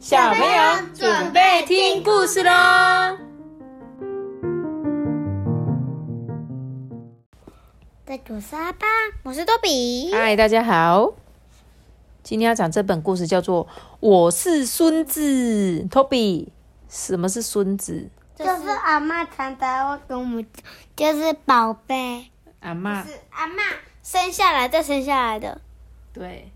小朋友准备听故事喽！在左是阿爸，我是多比。嗨，大家好，今天要讲这本故事叫做《我是孙子》。Toby，什么是孙子？就是阿妈常常会跟我们，就是宝贝。阿妈是阿妈生下来再生下来的。对，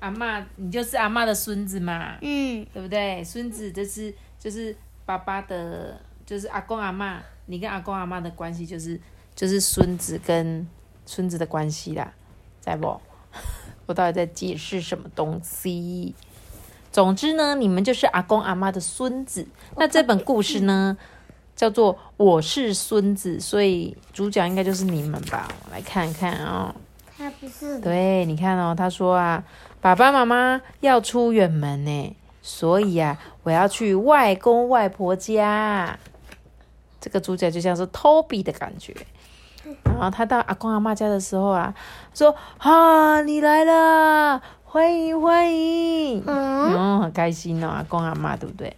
阿妈，你就是阿妈的孙子嘛，嗯，对不对？孙子就是就是爸爸的，就是阿公阿妈，你跟阿公阿妈的关系就是就是孙子跟孙子的关系啦，在不？我到底在解释什么东西？总之呢，你们就是阿公阿妈的孙子。那这本故事呢，叫做《我是孙子》，所以主角应该就是你们吧？我来看看啊、他不是。对，你看哦，他说啊，爸爸妈妈要出远门呢，所以啊，我要去外公外婆家。这个主角就像是 Toby 的感觉。然后他到阿公阿妈家的时候啊，说：“哈、你来了，欢迎欢迎。”嗯，嗯，很开心哦，阿公阿妈对不对？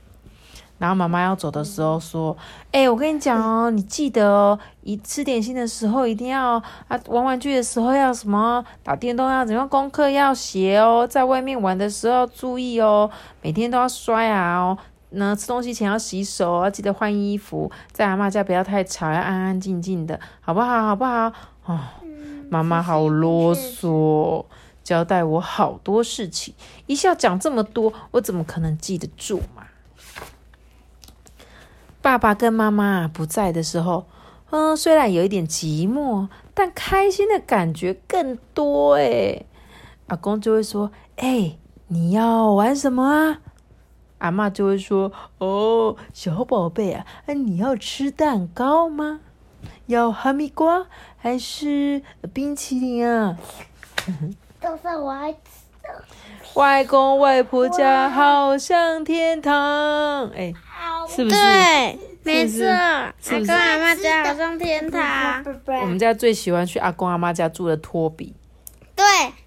然后妈妈要走的时候说：“哎、我跟你讲哦，你记得哦，一吃点心的时候一定要啊，玩玩具的时候要什么，打电动要怎样，功课要写哦，在外面玩的时候要注意哦，每天都要刷牙哦。那吃东西前要洗手，要记得换衣服，在阿妈家不要太吵，要安安静静的，好不好？好不好？哦，妈妈好啰嗦，交代我好多事情，一下讲这么多，我怎么可能记得住嘛？爸爸跟妈妈不在的时候，嗯，虽然有一点寂寞，但开心的感觉更多诶。阿公就会说：“哎、你要玩什么啊？”阿妈就会说：“哦，小宝贝啊，啊你要吃蛋糕吗？要哈密瓜还是冰淇淋啊？”都是我爱吃。外公外婆家好像天堂，哎、是不是？对，没是不是错。阿公阿妈家好像天堂。我们家最喜欢去阿公阿妈家住的托比，对，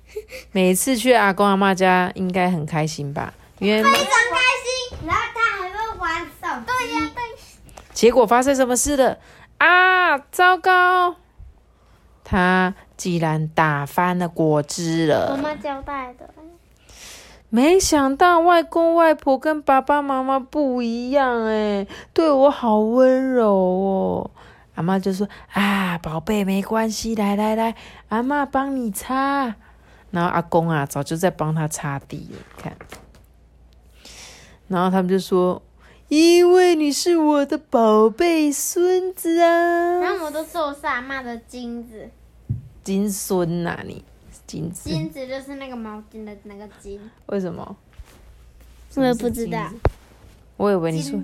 每次去阿公阿妈家应该很开心吧？因为非常开心。然后他还会玩手对呀，对。结果发生什么事了啊？糟糕！他竟然打翻了果汁了。我妈交代的。没想到外公外婆跟爸爸妈妈不一样哎，对我好温柔哦。阿妈就说：“啊，宝贝，没关系，来来来，阿妈帮你擦。”然后阿公啊，早就在帮他擦地了，你看。然后他们就说：“因为你是我的宝贝孙子啊，然后我都说我是阿妈的金子，金孙呐、你金子，金子就是那个毛巾的那个金。为什么？我也不知道。我以为你说，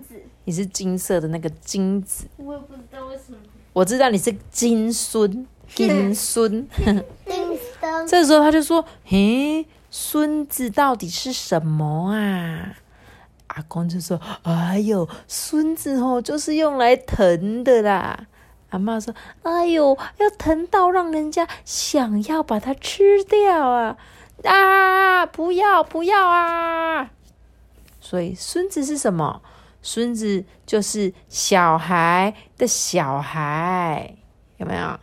你是金色的那个金子，我也不知道为什么。我知道你是金孙，金孙。这时候他就说：“嘿，孙子到底是什么啊？”阿公就说：“哎呦，孙子哦，就是用来疼的啦。”阿妈说：“哎呦，要疼到让人家想要把它吃掉啊！啊，不要不要啊！”所以孙子是什么？孙子就是小孩的小孩，有没有？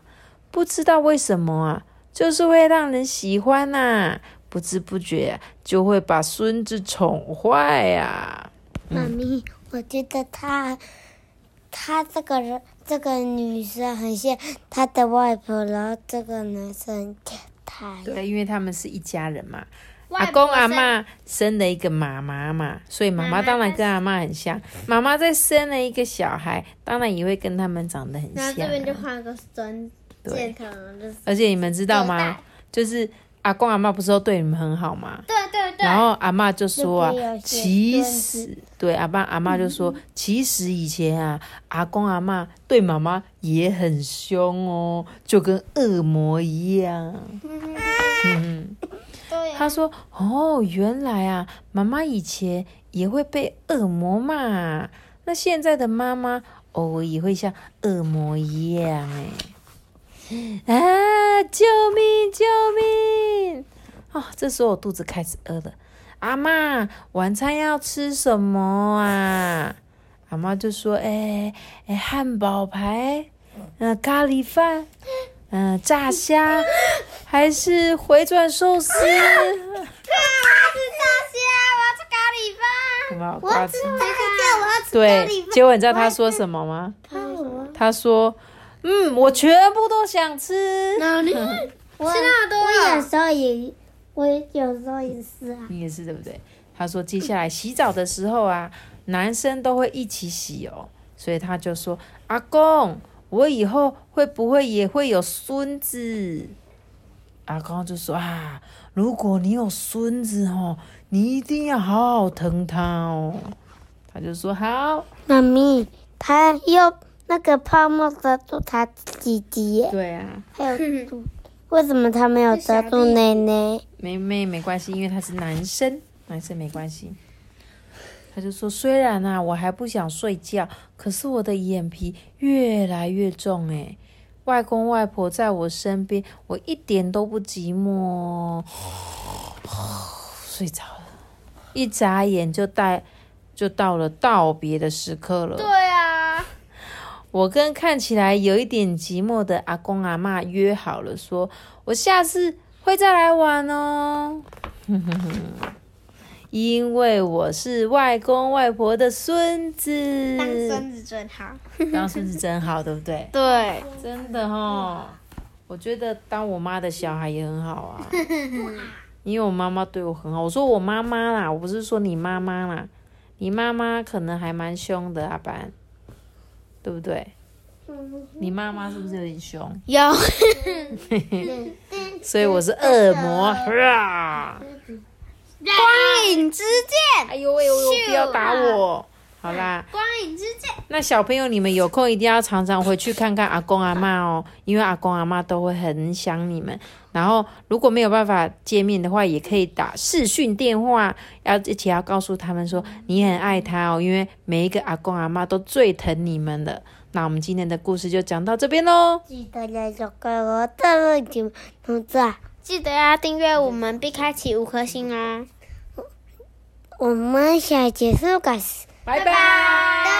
不知道为什么啊，就是会让人喜欢呐、不知不觉就会把孙子宠坏呀、妈咪，我觉得他，她这个人，这个女生很像他的外婆，然后这个男生他。对，因为他们是一家人嘛。阿公阿妈生了一个妈妈嘛，所以妈妈当然跟阿妈很像。妈妈再生了一个小孩，当然也会跟他们长得很然后像、这边就啊。换个孙健康，就是而且你们知道吗？就是阿公阿妈不是都对你们很好吗？对对对。然后阿妈就说啊其孙实对阿爸阿妈就说，其实以前啊，阿公阿妈对妈妈也很凶哦，就跟恶魔一样。嗯，对呀、他说哦，原来啊，妈妈以前也会被恶魔骂，那现在的妈妈偶尔也会像恶魔一样哎。啊！救命！救命！啊、这时候我肚子开始饿了。阿妈，晚餐要吃什么啊？”阿妈就说：“哎哎，汉堡排，嗯，咖喱饭，嗯，炸虾，还是回转寿司？”我要吃炸虾，我要吃咖喱饭。我要吃炸虾，我要吃咖对喱，饭。结果你知道他说什么吗？他什么？他说：“嗯，我全部都想吃。哪里？我吃那么多我有时候也，我有时候也是啊”。你也是对不对？他说接下来洗澡的时候啊，男生都会一起洗哦，所以他就说：“阿公，我以后会不会也会有孙子？”阿公就说：“啊，如果你有孙子哦，你一定要好好疼他哦。”他就说：“好。妈咪，他又那个泡沫遮住他鸡鸡”耶，对啊，还有，为什么他没有遮住奶奶？没没没关系，因为他是男生，男生没关系。他就说：“虽然啊，我还不想睡觉，可是我的眼皮越来越重诶。外公外婆在我身边，我一点都不寂寞。睡着了，一眨眼就带就到了道别的时刻了。对啊，我跟看起来有一点寂寞的阿公阿妈约好了说，我下次会再来玩哦。因为我是外公外婆的孙子，当孙子真好。当孙子真好，对不对？对，真的哈，我觉得当我妈的小孩也很好啊，因为我妈妈对我很好。我说我妈妈啦，我不是说你妈妈啦，你妈妈可能还蛮凶的，阿班，对不对？你妈妈是不是有点凶？有 所以我是恶魔。啊 光影之剑，哎呦喂哎呦！不要打我！好啦，光影之界。那小朋友你们有空一定要常常回去看看阿公阿妈哦，因为阿公阿妈都会很想你们。然后如果没有办法见面的话，也可以打视讯电话，要一起要告诉他们说你很爱他哦，因为每一个阿公阿妈都最疼你们的。那我们今天的故事就讲到这边喽。记得要小给我的节目赞。记得要订阅我们，并开启五颗星哦。我们下结束，感谢。拜拜。